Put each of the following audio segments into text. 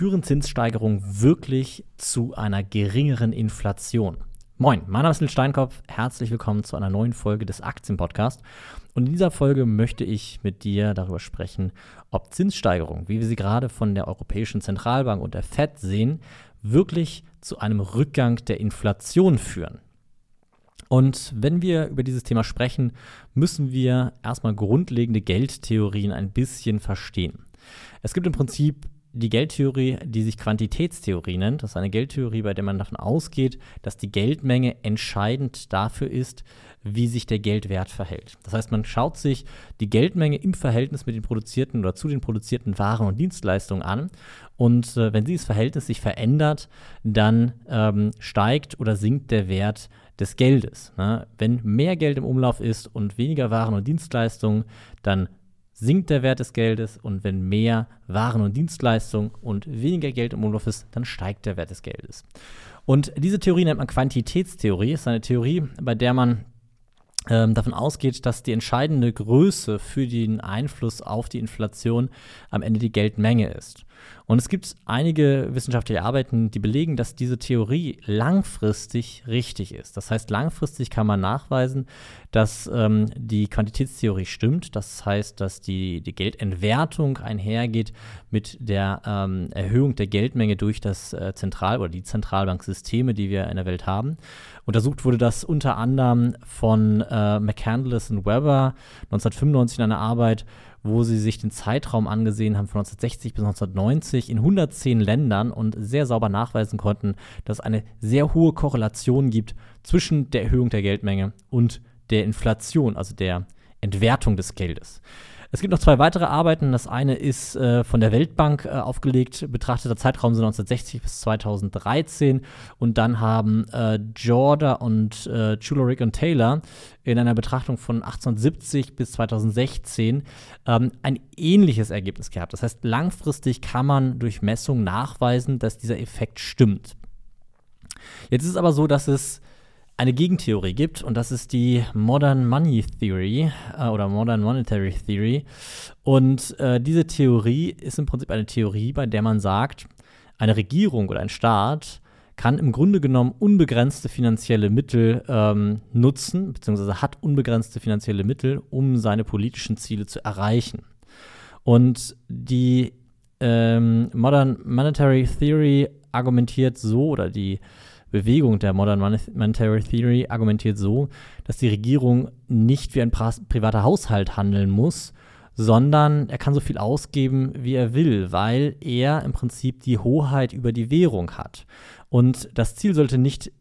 Führen Zinssteigerungen wirklich zu einer geringeren Inflation? Moin, mein Name ist Nils Steinkopf. Herzlich willkommen zu einer neuen Folge des Aktienpodcasts. Und in dieser Folge möchte ich mit dir darüber sprechen, ob Zinssteigerungen, wie wir sie gerade von der Europäischen Zentralbank und der Fed sehen, wirklich zu einem Rückgang der Inflation führen. Und wenn wir über dieses Thema sprechen, müssen wir erstmal grundlegende Geldtheorien ein bisschen verstehen. Es gibt im Prinzip die Geldtheorie, die sich Quantitätstheorie nennt. Das ist eine Geldtheorie, bei der man davon ausgeht, dass die Geldmenge entscheidend dafür ist, wie sich der Geldwert verhält. Das heißt, man schaut sich die Geldmenge im Verhältnis mit den produzierten oder zu den produzierten Waren und Dienstleistungen an. Und äh, wenn dieses Verhältnis sich verändert, dann ähm, steigt oder sinkt der Wert des Geldes. Ne? Wenn mehr Geld im Umlauf ist und weniger Waren und Dienstleistungen, dann sinkt der Wert des Geldes und wenn mehr Waren und Dienstleistungen und weniger Geld im Umlauf ist, dann steigt der Wert des Geldes. Und diese Theorie nennt man Quantitätstheorie. Das ist eine Theorie, bei der man ähm, davon ausgeht, dass die entscheidende Größe für den Einfluss auf die Inflation am Ende die Geldmenge ist. Und es gibt einige wissenschaftliche Arbeiten, die belegen, dass diese Theorie langfristig richtig ist. Das heißt, langfristig kann man nachweisen, dass ähm, die Quantitätstheorie stimmt. Das heißt, dass die, die Geldentwertung einhergeht mit der ähm, Erhöhung der Geldmenge durch das äh, Zentral- oder die Zentralbanksysteme, die wir in der Welt haben. Untersucht wurde das unter anderem von äh, McCandless und Weber 1995 in einer Arbeit, wo sie sich den Zeitraum angesehen haben von 1960 bis 1990 in 110 Ländern und sehr sauber nachweisen konnten, dass es eine sehr hohe Korrelation gibt zwischen der Erhöhung der Geldmenge und der Inflation, also der Entwertung des Geldes. Es gibt noch zwei weitere Arbeiten. Das eine ist äh, von der Weltbank äh, aufgelegt, betrachteter Zeitraum sind 1960 bis 2013. Und dann haben äh, Jorda und äh, Chulorick und Taylor in einer Betrachtung von 1870 bis 2016 ähm, ein ähnliches Ergebnis gehabt. Das heißt, langfristig kann man durch Messung nachweisen, dass dieser Effekt stimmt. Jetzt ist es aber so, dass es eine Gegentheorie gibt und das ist die Modern Money Theory äh, oder Modern Monetary Theory. Und äh, diese Theorie ist im Prinzip eine Theorie, bei der man sagt, eine Regierung oder ein Staat kann im Grunde genommen unbegrenzte finanzielle Mittel ähm, nutzen, beziehungsweise hat unbegrenzte finanzielle Mittel, um seine politischen Ziele zu erreichen. Und die ähm, Modern Monetary Theory argumentiert so, oder die Bewegung der Modern Monetary Theory argumentiert so, dass die Regierung nicht wie ein privater Haushalt handeln muss, sondern er kann so viel ausgeben, wie er will, weil er im Prinzip die Hoheit über die Währung hat. Und das Ziel sollte nicht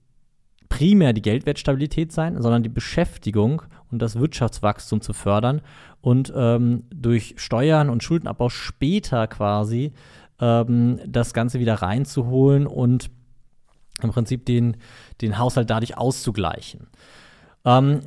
primär die Geldwertstabilität sein, sondern die Beschäftigung und das Wirtschaftswachstum zu fördern und ähm, durch Steuern und Schuldenabbau später quasi ähm, das Ganze wieder reinzuholen und im Prinzip den, den Haushalt dadurch auszugleichen. Ähm,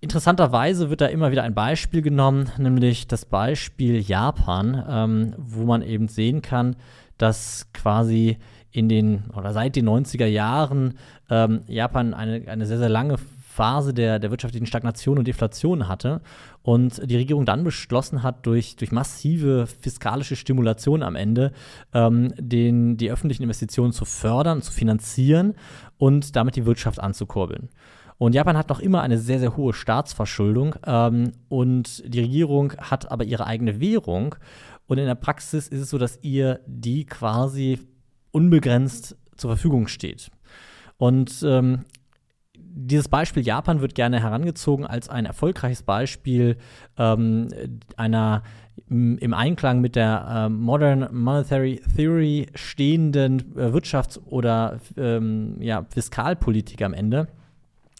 interessanterweise wird da immer wieder ein Beispiel genommen, nämlich das Beispiel Japan, ähm, wo man eben sehen kann, dass quasi in den oder seit den 90er Jahren ähm, Japan eine, eine sehr, sehr lange Phase der, der wirtschaftlichen Stagnation und Deflation hatte und die Regierung dann beschlossen hat, durch, durch massive fiskalische Stimulation am Ende ähm, den, die öffentlichen Investitionen zu fördern, zu finanzieren und damit die Wirtschaft anzukurbeln. Und Japan hat noch immer eine sehr, sehr hohe Staatsverschuldung ähm, und die Regierung hat aber ihre eigene Währung. Und in der Praxis ist es so, dass ihr die quasi unbegrenzt zur Verfügung steht. Und ähm, dieses Beispiel Japan wird gerne herangezogen als ein erfolgreiches Beispiel ähm, einer im Einklang mit der äh, Modern Monetary Theory stehenden äh, Wirtschafts- oder ähm, ja, Fiskalpolitik am Ende.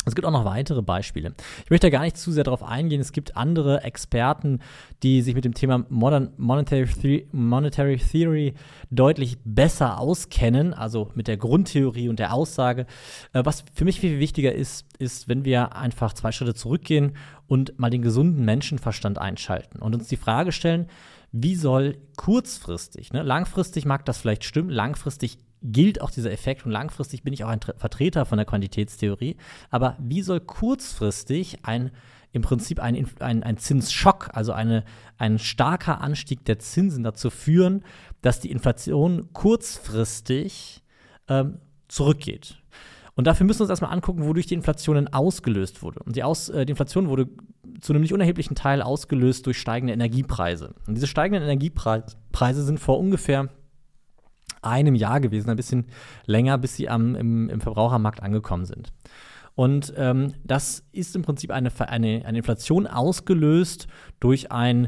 Es gibt auch noch weitere Beispiele. Ich möchte da gar nicht zu sehr darauf eingehen. Es gibt andere Experten, die sich mit dem Thema Modern Monetary Theory, Monetary Theory deutlich besser auskennen, also mit der Grundtheorie und der Aussage. Äh, was für mich viel wichtiger ist, ist, wenn wir einfach zwei Schritte zurückgehen und mal den gesunden Menschenverstand einschalten und uns die Frage stellen, wie soll kurzfristig, ne, langfristig mag das vielleicht stimmen, langfristig gilt auch dieser Effekt und langfristig bin ich auch ein Vertreter von der Quantitätstheorie. Aber wie soll kurzfristig ein im Prinzip ein, ein, ein Zinsschock, also eine, ein starker Anstieg der Zinsen dazu führen, dass die Inflation kurzfristig ähm, zurückgeht. Und dafür müssen wir uns erstmal angucken, wodurch die Inflation ausgelöst wurde. Und die, Aus, äh, die Inflation wurde zu einem nicht unerheblichen Teil ausgelöst durch steigende Energiepreise. Und diese steigenden Energiepreise sind vor ungefähr einem Jahr gewesen, ein bisschen länger, bis sie am, im, im Verbrauchermarkt angekommen sind. Und ähm, das ist im Prinzip eine, eine, eine Inflation ausgelöst durch ein,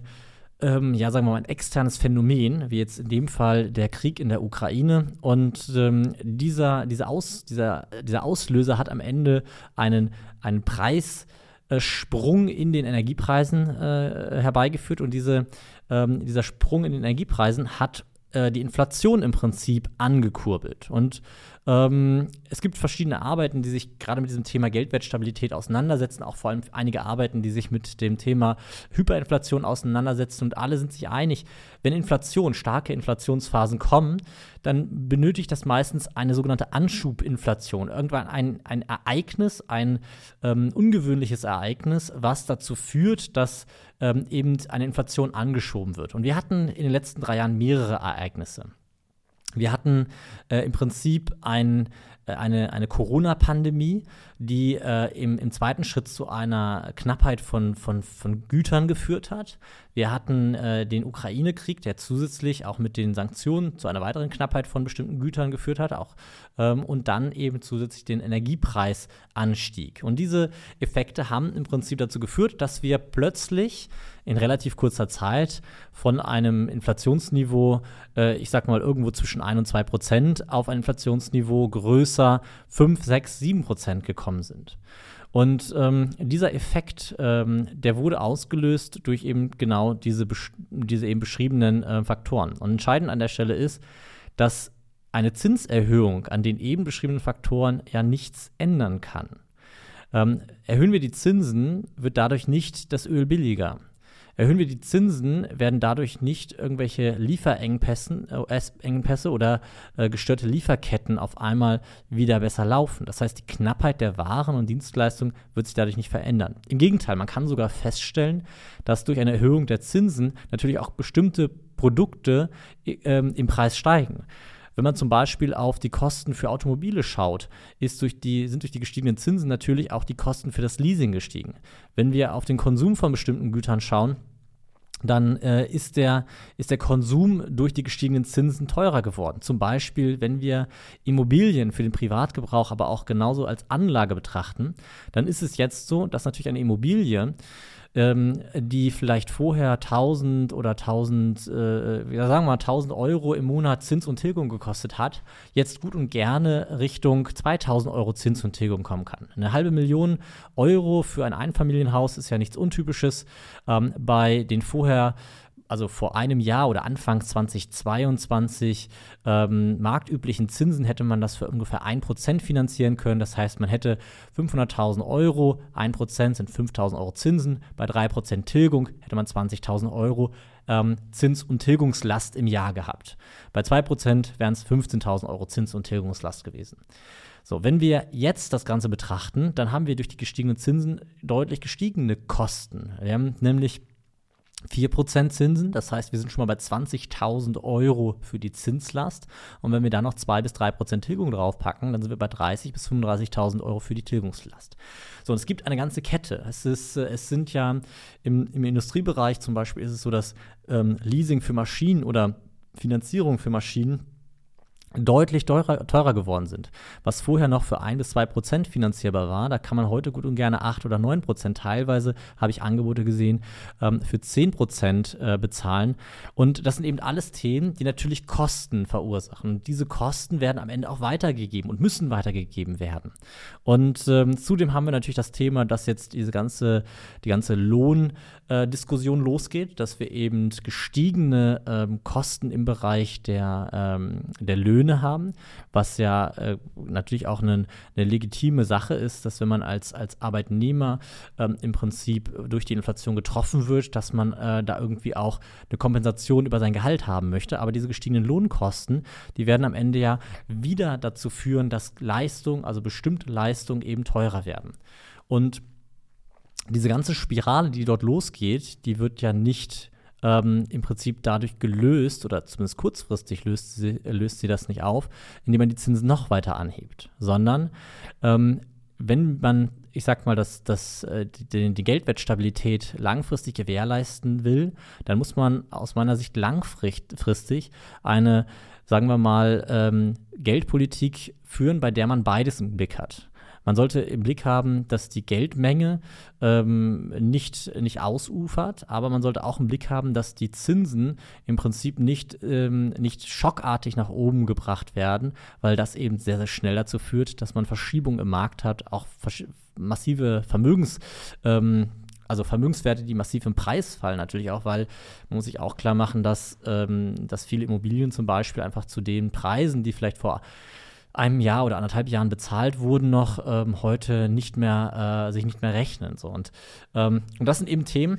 ähm, ja, sagen wir mal, ein externes Phänomen, wie jetzt in dem Fall der Krieg in der Ukraine. Und ähm, dieser, dieser, Aus, dieser, dieser Auslöser hat am Ende einen, einen Preissprung in den Energiepreisen äh, herbeigeführt. Und diese, ähm, dieser Sprung in den Energiepreisen hat die Inflation im Prinzip angekurbelt. Und ähm, es gibt verschiedene Arbeiten, die sich gerade mit diesem Thema Geldwertstabilität auseinandersetzen, auch vor allem einige Arbeiten, die sich mit dem Thema Hyperinflation auseinandersetzen und alle sind sich einig, wenn Inflation, starke Inflationsphasen kommen, dann benötigt das meistens eine sogenannte Anschubinflation. Irgendwann ein, ein Ereignis, ein ähm, ungewöhnliches Ereignis, was dazu führt, dass ähm, eben eine Inflation angeschoben wird. Und wir hatten in den letzten drei Jahren mehrere Ereignisse. Wir hatten äh, im Prinzip ein, äh, eine, eine Corona-Pandemie, die äh, im, im zweiten Schritt zu einer Knappheit von, von, von Gütern geführt hat. Wir hatten äh, den Ukraine-Krieg, der zusätzlich auch mit den Sanktionen zu einer weiteren Knappheit von bestimmten Gütern geführt hat, auch, ähm, und dann eben zusätzlich den Energiepreisanstieg. Und diese Effekte haben im Prinzip dazu geführt, dass wir plötzlich in relativ kurzer Zeit von einem Inflationsniveau, äh, ich sag mal irgendwo zwischen 1 und 2 Prozent, auf ein Inflationsniveau größer 5, 6, 7 Prozent gekommen sind. Und ähm, dieser Effekt, ähm, der wurde ausgelöst durch eben genau diese, diese eben beschriebenen äh, Faktoren. Und entscheidend an der Stelle ist, dass eine Zinserhöhung an den eben beschriebenen Faktoren ja nichts ändern kann. Ähm, erhöhen wir die Zinsen, wird dadurch nicht das Öl billiger. Erhöhen wir die Zinsen, werden dadurch nicht irgendwelche Lieferengpässe oder äh, gestörte Lieferketten auf einmal wieder besser laufen. Das heißt, die Knappheit der Waren und Dienstleistungen wird sich dadurch nicht verändern. Im Gegenteil, man kann sogar feststellen, dass durch eine Erhöhung der Zinsen natürlich auch bestimmte Produkte äh, im Preis steigen. Wenn man zum Beispiel auf die Kosten für Automobile schaut, durch die, sind durch die gestiegenen Zinsen natürlich auch die Kosten für das Leasing gestiegen. Wenn wir auf den Konsum von bestimmten Gütern schauen, dann äh, ist, der, ist der Konsum durch die gestiegenen Zinsen teurer geworden. Zum Beispiel, wenn wir Immobilien für den Privatgebrauch, aber auch genauso als Anlage betrachten, dann ist es jetzt so, dass natürlich eine Immobilie ähm, die vielleicht vorher 1000 oder 1000, äh, sagen wir mal 1000 Euro im Monat Zins und Tilgung gekostet hat, jetzt gut und gerne Richtung 2000 Euro Zins und Tilgung kommen kann. Eine halbe Million Euro für ein Einfamilienhaus ist ja nichts Untypisches. Ähm, bei den vorher also vor einem Jahr oder Anfang 2022 ähm, marktüblichen Zinsen hätte man das für ungefähr 1% finanzieren können. Das heißt, man hätte 500.000 Euro, 1% sind 5.000 Euro Zinsen, bei 3% Tilgung hätte man 20.000 Euro ähm, Zins- und Tilgungslast im Jahr gehabt. Bei 2% wären es 15.000 Euro Zins- und Tilgungslast gewesen. So, wenn wir jetzt das Ganze betrachten, dann haben wir durch die gestiegenen Zinsen deutlich gestiegene Kosten. Wir haben nämlich 4% Zinsen, das heißt, wir sind schon mal bei 20.000 Euro für die Zinslast. Und wenn wir da noch 2 bis 3% Tilgung draufpacken, dann sind wir bei 30.000 bis 35.000 Euro für die Tilgungslast. So, und es gibt eine ganze Kette. Es, ist, äh, es sind ja im, im Industriebereich zum Beispiel ist es so, dass ähm, Leasing für Maschinen oder Finanzierung für Maschinen deutlich teurer, teurer geworden sind. Was vorher noch für ein bis zwei Prozent finanzierbar war, da kann man heute gut und gerne acht oder neun Prozent, teilweise habe ich Angebote gesehen, ähm, für zehn Prozent äh, bezahlen. Und das sind eben alles Themen, die natürlich Kosten verursachen. Und diese Kosten werden am Ende auch weitergegeben und müssen weitergegeben werden. Und ähm, zudem haben wir natürlich das Thema, dass jetzt diese ganze, die ganze Lohndiskussion äh, losgeht, dass wir eben gestiegene ähm, Kosten im Bereich der, ähm, der Löhne Löhne haben, was ja äh, natürlich auch eine, eine, legitime Sache ist, dass wenn man als, als Arbeitnehmer ähm, im Prinzip durch die Inflation getroffen wird, dass man äh, da irgendwie auch eine Kompensation über sein Gehalt haben möchte. Aber diese gestiegenen Lohnkosten, die werden am Ende ja wieder dazu führen, dass Leistung, also bestimmte Leistungen eben teurer werden. Und diese ganze Spirale, die dort losgeht, die wird ja nicht ähm, im Prinzip dadurch gelöst oder zumindest kurzfristig löst sie, löst sie das nicht auf, indem man die Zinsen noch weiter anhebt, sondern ähm, wenn man, ich sag mal, das, das, äh, die, die Geldwertstabilität langfristig gewährleisten will, dann muss man aus meiner Sicht langfristig eine, sagen wir mal, ähm, Geldpolitik führen, bei der man beides im Blick hat. Man sollte im Blick haben, dass die Geldmenge ähm, nicht, nicht ausufert, aber man sollte auch im Blick haben, dass die Zinsen im Prinzip nicht, ähm, nicht schockartig nach oben gebracht werden, weil das eben sehr, sehr schnell dazu führt, dass man Verschiebungen im Markt hat, auch massive Vermögens- ähm, also Vermögenswerte, die massiv im Preis fallen, natürlich auch, weil man muss sich auch klar machen, dass, ähm, dass viele Immobilien zum Beispiel einfach zu den Preisen, die vielleicht vor einem Jahr oder anderthalb Jahren bezahlt wurden, noch ähm, heute nicht mehr, äh, sich nicht mehr rechnen. So. Und, ähm, und das sind eben Themen,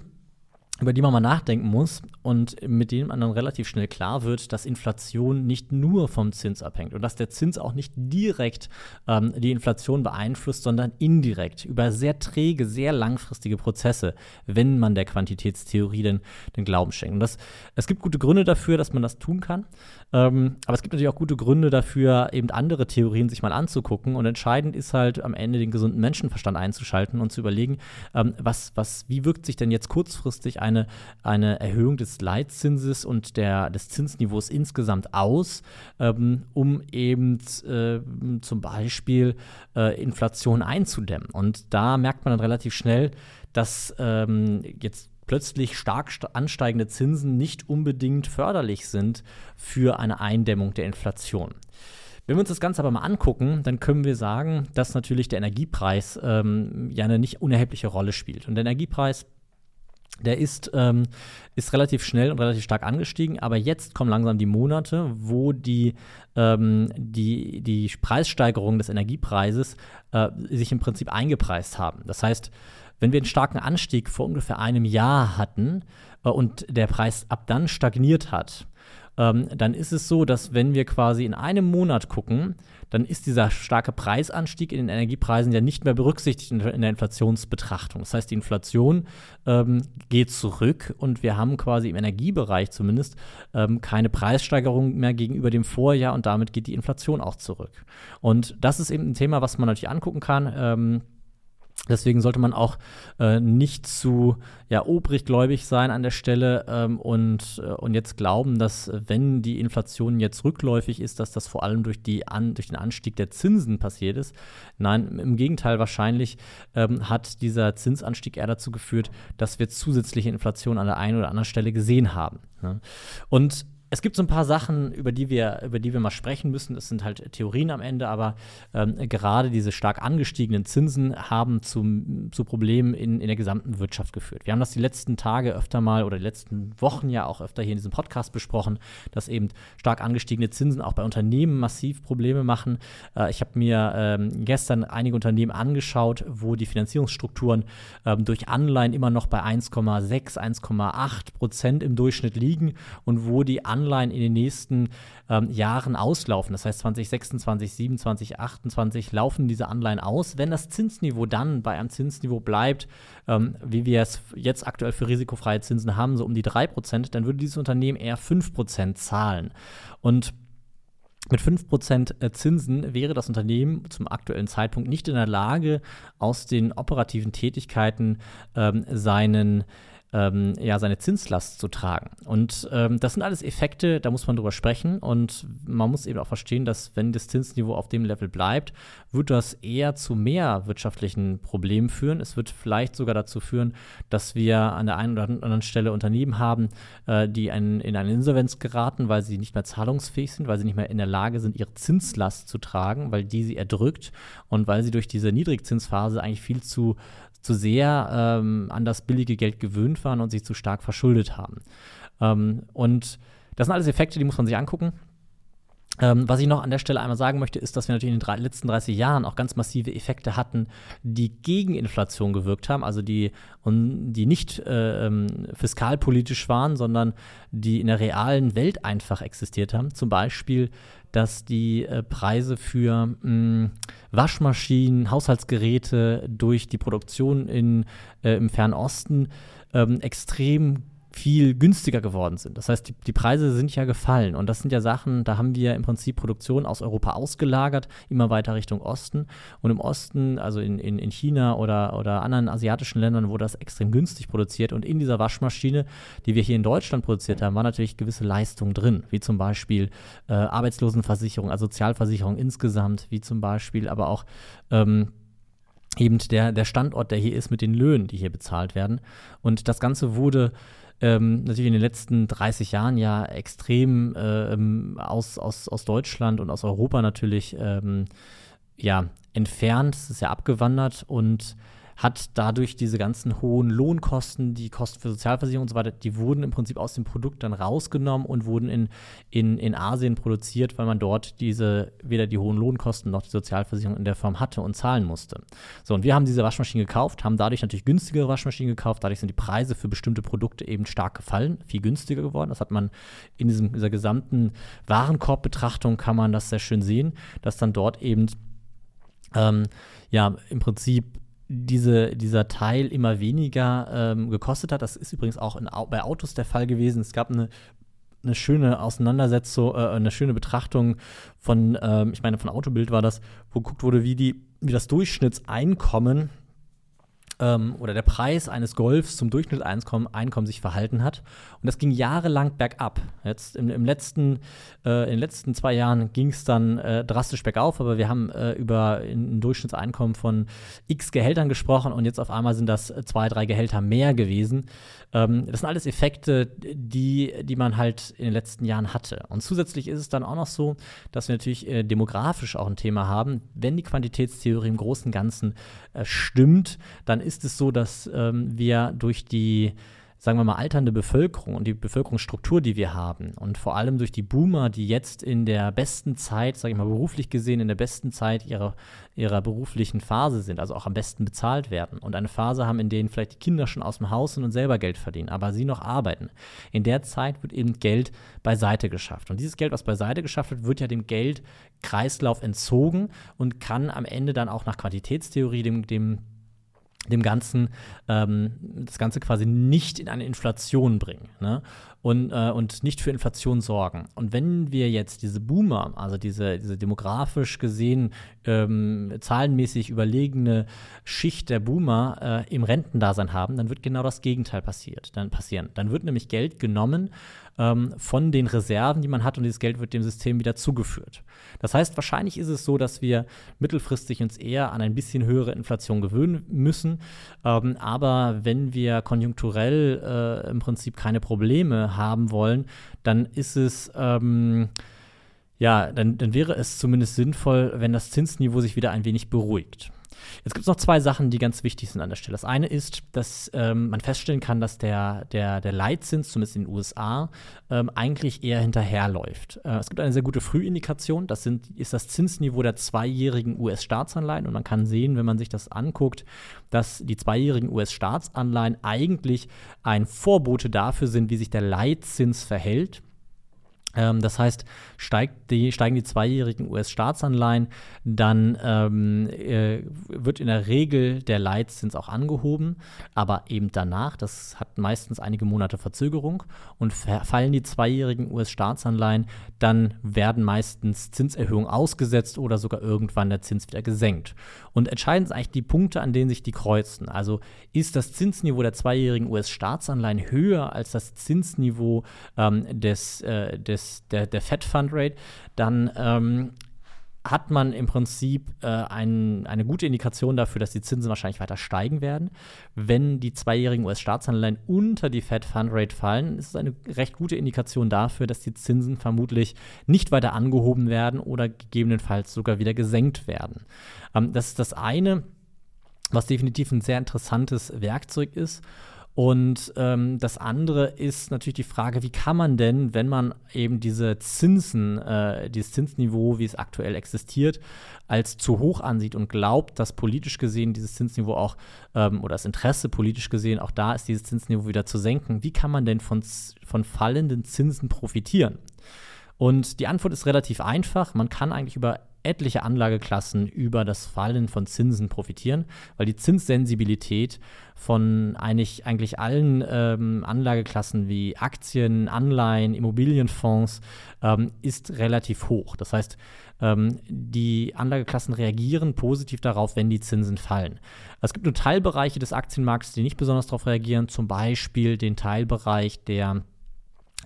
über die man mal nachdenken muss und mit denen man dann relativ schnell klar wird, dass Inflation nicht nur vom Zins abhängt und dass der Zins auch nicht direkt ähm, die Inflation beeinflusst, sondern indirekt über sehr träge, sehr langfristige Prozesse, wenn man der Quantitätstheorie den, den Glauben schenkt. Und das, es gibt gute Gründe dafür, dass man das tun kann. Ähm, aber es gibt natürlich auch gute Gründe dafür, eben andere Theorien sich mal anzugucken. Und entscheidend ist halt am Ende den gesunden Menschenverstand einzuschalten und zu überlegen, ähm, was, was, wie wirkt sich denn jetzt kurzfristig eine, eine Erhöhung des Leitzinses und der, des Zinsniveaus insgesamt aus, ähm, um eben äh, zum Beispiel äh, Inflation einzudämmen. Und da merkt man dann relativ schnell, dass ähm, jetzt plötzlich stark ansteigende Zinsen nicht unbedingt förderlich sind für eine Eindämmung der Inflation. Wenn wir uns das Ganze aber mal angucken, dann können wir sagen, dass natürlich der Energiepreis ähm, ja eine nicht unerhebliche Rolle spielt. Und der Energiepreis der ist, ähm, ist relativ schnell und relativ stark angestiegen, aber jetzt kommen langsam die Monate, wo die, ähm, die, die Preissteigerung des Energiepreises äh, sich im Prinzip eingepreist haben. Das heißt, wenn wir einen starken Anstieg vor ungefähr einem Jahr hatten äh, und der Preis ab dann stagniert hat, ähm, dann ist es so, dass wenn wir quasi in einem Monat gucken, dann ist dieser starke Preisanstieg in den Energiepreisen ja nicht mehr berücksichtigt in, der Inflationsbetrachtung. Das heißt, die Inflation ähm, geht zurück und wir haben quasi im Energiebereich zumindest ähm, keine Preissteigerung mehr gegenüber dem Vorjahr und damit geht die Inflation auch zurück. Und das ist eben ein Thema, was man natürlich angucken kann. Ähm, Deswegen sollte man auch äh, nicht zu ja, obriggläubig sein an der Stelle ähm, und, äh, und jetzt glauben, dass wenn die Inflation jetzt rückläufig ist, dass das vor allem durch, die an, durch den Anstieg der Zinsen passiert ist. Nein, im Gegenteil, wahrscheinlich ähm, hat dieser Zinsanstieg eher dazu geführt, dass wir zusätzliche Inflation an der einen oder anderen Stelle gesehen haben. Ne? Und es gibt so ein paar Sachen, über die wir, über die wir mal sprechen müssen. Das sind halt Theorien am Ende, aber ähm, gerade diese stark angestiegenen Zinsen haben zu, zu Problemen in, in der gesamten Wirtschaft geführt. Wir haben das die letzten Tage öfter mal oder die letzten Wochen ja auch öfter hier in diesem Podcast besprochen, dass eben stark angestiegene Zinsen auch bei Unternehmen massiv Probleme machen. Äh, ich habe mir ähm, gestern einige Unternehmen angeschaut, wo die Finanzierungsstrukturen ähm, durch Anleihen immer noch bei 1,6, 1,8 Prozent im Durchschnitt liegen und wo die Anleihen Anleihen in den nächsten ähm, Jahren auslaufen. Das heißt 2026, 27, 28 laufen diese Anleihen aus. Wenn das Zinsniveau dann bei einem Zinsniveau bleibt, ähm, wie wir es jetzt aktuell für risikofreie Zinsen haben, so um die 3%, dann würde dieses Unternehmen eher 5% zahlen. Und mit 5% äh, Zinsen wäre das Unternehmen zum aktuellen Zeitpunkt nicht in der Lage, aus den operativen Tätigkeiten ähm, seinen ähm, ja, seine Zinslast zu tragen. Und ähm, das sind alles Effekte, da muss man drüber sprechen. Und man muss eben auch verstehen, dass wenn das Zinsniveau auf dem Level bleibt, wird das eher zu mehr wirtschaftlichen Problemen führen. Es wird vielleicht sogar dazu führen, dass wir an der einen oder anderen Stelle Unternehmen haben, äh, die ein, in eine Insolvenz geraten, weil sie nicht mehr zahlungsfähig sind, weil sie nicht mehr in der Lage sind, ihre Zinslast zu tragen, weil die sie erdrückt und weil sie durch diese Niedrigzinsphase eigentlich viel zu zu sehr ähm, an das billige Geld gewöhnt waren und sich zu stark verschuldet haben. Ähm, und das sind alles Effekte, die muss man sich angucken. Ähm, was ich noch an der Stelle einmal sagen möchte, ist, dass wir natürlich in den letzten 30 Jahren auch ganz massive Effekte hatten, die gegen Inflation gewirkt haben, also die, und die nicht äh, ähm, fiskalpolitisch waren, sondern die in der realen Welt einfach existiert haben. Zum Beispiel, dass die äh, Preise für mh, hm, Waschmaschinen, Haushaltsgeräte durch die Produktion in, äh, im Fernen Osten ähm, extrem viel günstiger geworden sind. Das heißt, die, die, Preise sind ja gefallen und das sind ja Sachen, da haben wir im Prinzip Produktion aus Europa ausgelagert, immer weiter Richtung Osten. Und im Osten, also in, in, in China oder, oder anderen asiatischen Ländern, wurde das extrem günstig produziert. Und in dieser Waschmaschine, die wir hier in Deutschland produziert haben, war natürlich gewisse Leistung drin, wie zum Beispiel äh, Arbeitslosenversicherung, also Sozialversicherung insgesamt, wie zum Beispiel aber auch ähm, eben der, der Standort, der hier ist, mit den Löhnen, die hier bezahlt werden. Und das Ganze wurde ähm, natürlich in den letzten 30 Jahren ja extrem äh, ähm, aus, aus, aus Deutschland und aus Europa natürlich ähm, ja, entfernt, es ist ja abgewandert und hat dadurch diese ganzen hohen Lohnkosten, die Kosten für Sozialversicherung und so weiter, die wurden im Prinzip aus dem Produkt dann rausgenommen und wurden in, in, in Asien produziert, weil man dort diese, weder die hohen Lohnkosten noch die Sozialversicherung in der Form hatte und zahlen musste. So, und wir haben diese Waschmaschinen gekauft, haben dadurch natürlich günstigere Waschmaschinen gekauft, dadurch sind die Preise für bestimmte Produkte eben stark gefallen, viel günstiger geworden. Das hat man in diesem, dieser gesamten Warenkorbbetrachtung kann man das sehr schön sehen, dass dann dort eben ähm, ja, im Prinzip diese, dieser Teil immer weniger ähm, gekostet hat. Das ist übrigens auch in, bei Autos der Fall gewesen. Es gab eine, eine schöne Auseinandersetzung, äh, eine schöne Betrachtung von, ähm, ich meine, von Autobild war das, wo geguckt wurde, wie, die, wie das Durchschnittseinkommen ähm, oder der Preis eines Golfs zum Durchschnittseinkommen Einkommen sich verhalten hat. Und das ging jahrelang bergab. Jetzt im, im letzten, äh, in den letzten zwei Jahren ging es dann äh, drastisch bergauf, aber wir haben äh, über ein Durchschnittseinkommen von x Gehältern gesprochen und jetzt auf einmal sind das zwei, drei Gehälter mehr gewesen. Ähm, das sind alles Effekte, die, die man halt in den letzten Jahren hatte. Und zusätzlich ist es dann auch noch so, dass wir natürlich äh, demografisch auch ein Thema haben. Wenn die Quantitätstheorie im Großen und Ganzen äh, stimmt, dann ist es so, dass ähm, wir durch die sagen wir mal, alternde Bevölkerung und die Bevölkerungsstruktur, die wir haben und vor allem durch die Boomer, die jetzt in der besten Zeit, sage ich mal beruflich gesehen, in der besten Zeit ihrer, ihrer beruflichen Phase sind, also auch am besten bezahlt werden und eine Phase haben, in denen vielleicht die Kinder schon aus dem Haus sind und selber Geld verdienen, aber sie noch arbeiten. In der Zeit wird eben Geld beiseite geschafft. Und dieses Geld, was beiseite geschafft wird, wird ja dem Geldkreislauf entzogen und kann am Ende dann auch nach Quantitätstheorie dem, dem dem Ganzen, ähm, das Ganze quasi nicht in eine Inflation bringen ne? Und, äh, und nicht für Inflation sorgen. Und wenn wir jetzt diese Boomer, also diese, diese demografisch gesehen ähm, zahlenmäßig überlegene Schicht der Boomer äh, im Rentendasein haben, dann wird genau das Gegenteil passiert, dann passieren. Dann wird nämlich Geld genommen ähm, von den Reserven, die man hat, und dieses Geld wird dem System wieder zugeführt. Das heißt, wahrscheinlich ist es so, dass wir mittelfristig uns eher an ein bisschen höhere Inflation gewöhnen müssen. Ähm, aber wenn wir konjunkturell äh, im Prinzip keine Probleme haben wollen, dann ist es ähm, ja, dann, dann wäre es zumindest sinnvoll, wenn das Zinsniveau sich wieder ein wenig beruhigt. Jetzt gibt es noch zwei Sachen, die ganz wichtig sind an der Stelle. Das eine ist, dass ähm, man feststellen kann, dass der, der, der Leitzins, zumindest in den USA, ähm, eigentlich eher hinterherläuft. Äh, es gibt eine sehr gute Frühindikation, das sind, ist das Zinsniveau der zweijährigen US-Staatsanleihen und man kann sehen, wenn man sich das anguckt, dass die zweijährigen US-Staatsanleihen eigentlich ein Vorbote dafür sind, wie sich der Leitzins verhält. Ähm, das heißt, steigt die, steigen die zweijährigen US-Staatsanleihen, dann ähm, äh, wird in der Regel der Leitzins auch angehoben, aber eben danach, das hat meistens einige Monate Verzögerung und fallen die zweijährigen US-Staatsanleihen, dann werden meistens Zinserhöhungen ausgesetzt oder sogar irgendwann der Zins wieder gesenkt. Und entscheidend sind eigentlich die Punkte, an denen sich die kreuzen. Also ist das Zinsniveau der zweijährigen US-Staatsanleihen höher als das Zinsniveau ähm, des, äh, des der, der Fed Fund Rate, dann ähm, hat man im Prinzip äh, ein, eine gute Indikation dafür, dass die Zinsen wahrscheinlich weiter steigen werden. Wenn die zweijährigen US-Staatsanleihen unter die Fed Fund Rate fallen, ist es eine recht gute Indikation dafür, dass die Zinsen vermutlich nicht weiter angehoben werden oder gegebenenfalls sogar wieder gesenkt werden. Ähm, das ist das eine, was definitiv ein sehr interessantes Werkzeug ist. Und ähm, das andere ist natürlich die Frage, wie kann man denn, wenn man eben diese Zinsen, äh, dieses Zinsniveau, wie es aktuell existiert, als zu hoch ansieht und glaubt, dass politisch gesehen dieses Zinsniveau auch ähm, oder das Interesse politisch gesehen auch da ist, dieses Zinsniveau wieder zu senken, wie kann man denn von, von fallenden Zinsen profitieren? Und die Antwort ist relativ einfach. Man kann eigentlich über etliche Anlageklassen über das Fallen von Zinsen profitieren, weil die Zinssensibilität von eigentlich, eigentlich allen ähm, Anlageklassen wie Aktien, Anleihen, Immobilienfonds ähm, ist relativ hoch. Das heißt, ähm, die Anlageklassen reagieren positiv darauf, wenn die Zinsen fallen. Es gibt nur Teilbereiche des Aktienmarkts, die nicht besonders darauf reagieren, zum Beispiel den Teilbereich der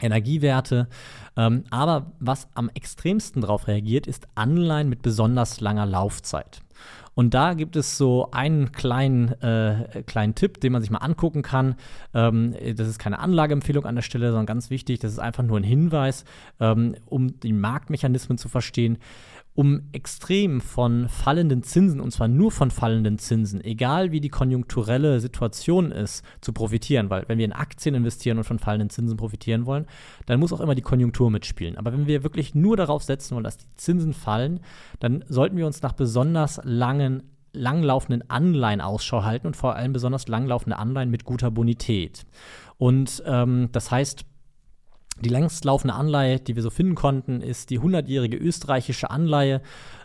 Energiewerte. Ähm, aber was am extremsten darauf reagiert, ist Anleihen mit besonders langer Laufzeit. Und da gibt es so einen kleinen, äh, kleinen Tipp, den man sich mal angucken kann. Ähm, das ist keine Anlageempfehlung an der Stelle, sondern ganz wichtig, das ist einfach nur ein Hinweis, ähm, um die Marktmechanismen zu verstehen um extrem von fallenden Zinsen, und zwar nur von fallenden Zinsen, egal wie die konjunkturelle Situation ist, zu profitieren. Weil wenn wir in Aktien investieren und von fallenden Zinsen profitieren wollen, dann muss auch immer die Konjunktur mitspielen. Aber wenn wir wirklich nur darauf setzen wollen, dass die Zinsen fallen, dann sollten wir uns nach besonders langen langlaufenden Anleihen Ausschau halten und vor allem besonders langlaufende Anleihen mit guter Bonität. Und ähm, das heißt, die längstlaufende Anleihe, die wir so finden konnten, ist die 100-jährige österreichische Anleihe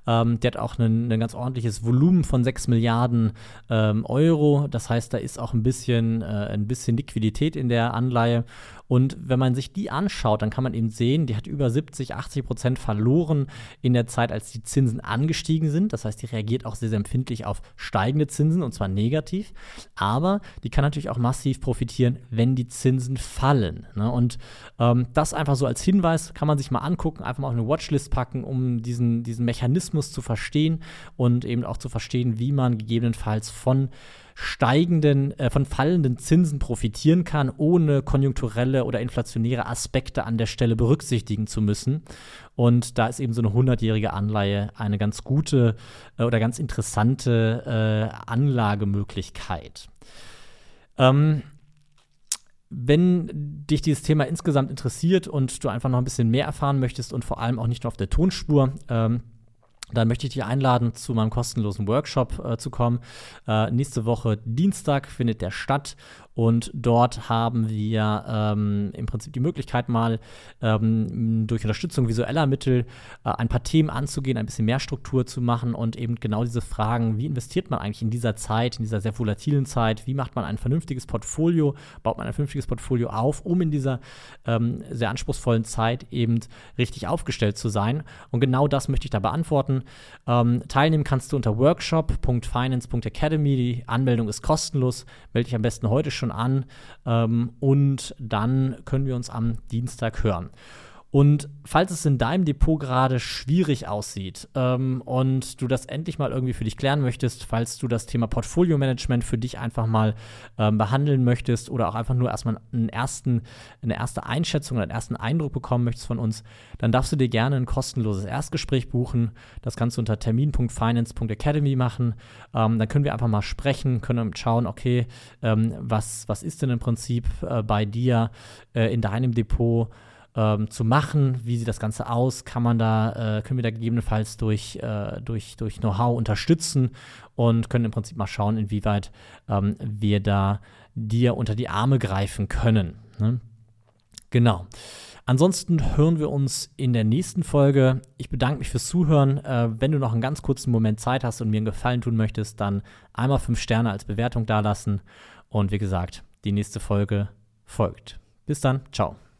ähm, der hat auch ein, ganz ordentliches Volumen von 6 Milliarden ähm, Euro. Das heißt, da ist auch ein bisschen, äh, ein bisschen Liquidität in der Anleihe. Und wenn man sich die anschaut, dann kann man eben sehen, die hat über 70, 80 Prozent verloren in der Zeit, als die Zinsen angestiegen sind. Das heißt, die reagiert auch sehr, sehr empfindlich auf steigende Zinsen und zwar negativ. Aber die kann natürlich auch massiv profitieren, wenn die Zinsen fallen. Ne? Und ähm, das einfach so als Hinweis kann man sich mal angucken, einfach mal auf eine Watchlist packen, um diesen, diesen Mechanismus Mechanismus zu verstehen und eben auch zu verstehen, wie man gegebenenfalls von steigenden, äh, von fallenden Zinsen profitieren kann, ohne konjunkturelle oder inflationäre Aspekte an der Stelle berücksichtigen zu müssen. Und da ist eben so eine 100-jährige Anleihe eine ganz gute äh, oder ganz interessante äh, Anlagemöglichkeit. Ähm, wenn dich dieses Thema insgesamt interessiert und du einfach noch ein bisschen mehr erfahren möchtest und vor allem auch nicht nur auf der Tonspur, ähm, dann möchte ich dich einladen, zu meinem kostenlosen Workshop äh, zu kommen. Äh, nächste Woche Dienstag findet der statt und dort haben wir ähm, im Prinzip die Möglichkeit, mal ähm, durch Unterstützung visueller Mittel äh, ein paar Themen anzugehen, ein bisschen mehr Struktur zu machen und eben genau diese Fragen, wie investiert man eigentlich in dieser Zeit, in dieser sehr volatilen Zeit, wie macht man ein vernünftiges Portfolio, baut man ein vernünftiges Portfolio auf, um in dieser ähm, sehr anspruchsvollen Zeit eben richtig aufgestellt zu sein. Und genau das möchte ich da beantworten. Ähm, teilnehmen kannst du unter workshop.finance.academy. Die Anmeldung ist kostenlos. Melde dich am besten heute schon an ähm, und dann können wir uns am Dienstag hören. Und falls es in deinem Depot gerade schwierig aussieht ähm, und du das endlich mal irgendwie für dich klären möchtest, falls du das Thema Portfolio-Management für dich einfach mal ähm, behandeln möchtest oder auch einfach nur erstmal einen ersten, eine erste Einschätzung oder einen ersten Eindruck bekommen möchtest von uns, dann darfst du dir gerne ein kostenloses Erstgespräch buchen. Das kannst du unter termin.finance.academy machen. Ähm, dann können wir einfach mal sprechen, können schauen, okay, ähm, was, was ist denn im Prinzip äh, bei dir äh, in deinem Depot? Ähm, zu machen. Wie sieht das Ganze aus? Kann man da, äh, können wir da gegebenenfalls durch, äh, durch, durch Know-how unterstützen und können im Prinzip mal schauen, inwieweit ähm, wir da dir unter die Arme greifen können. Ne? Genau. Ansonsten hören wir uns in der nächsten Folge. Ich bedanke mich fürs Zuhören. Äh, wenn du noch einen ganz kurzen Moment Zeit hast und mir einen Gefallen tun möchtest, dann einmal fünf Sterne als Bewertung dalassen. Und wie gesagt, die nächste Folge folgt. Bis dann. Ciao.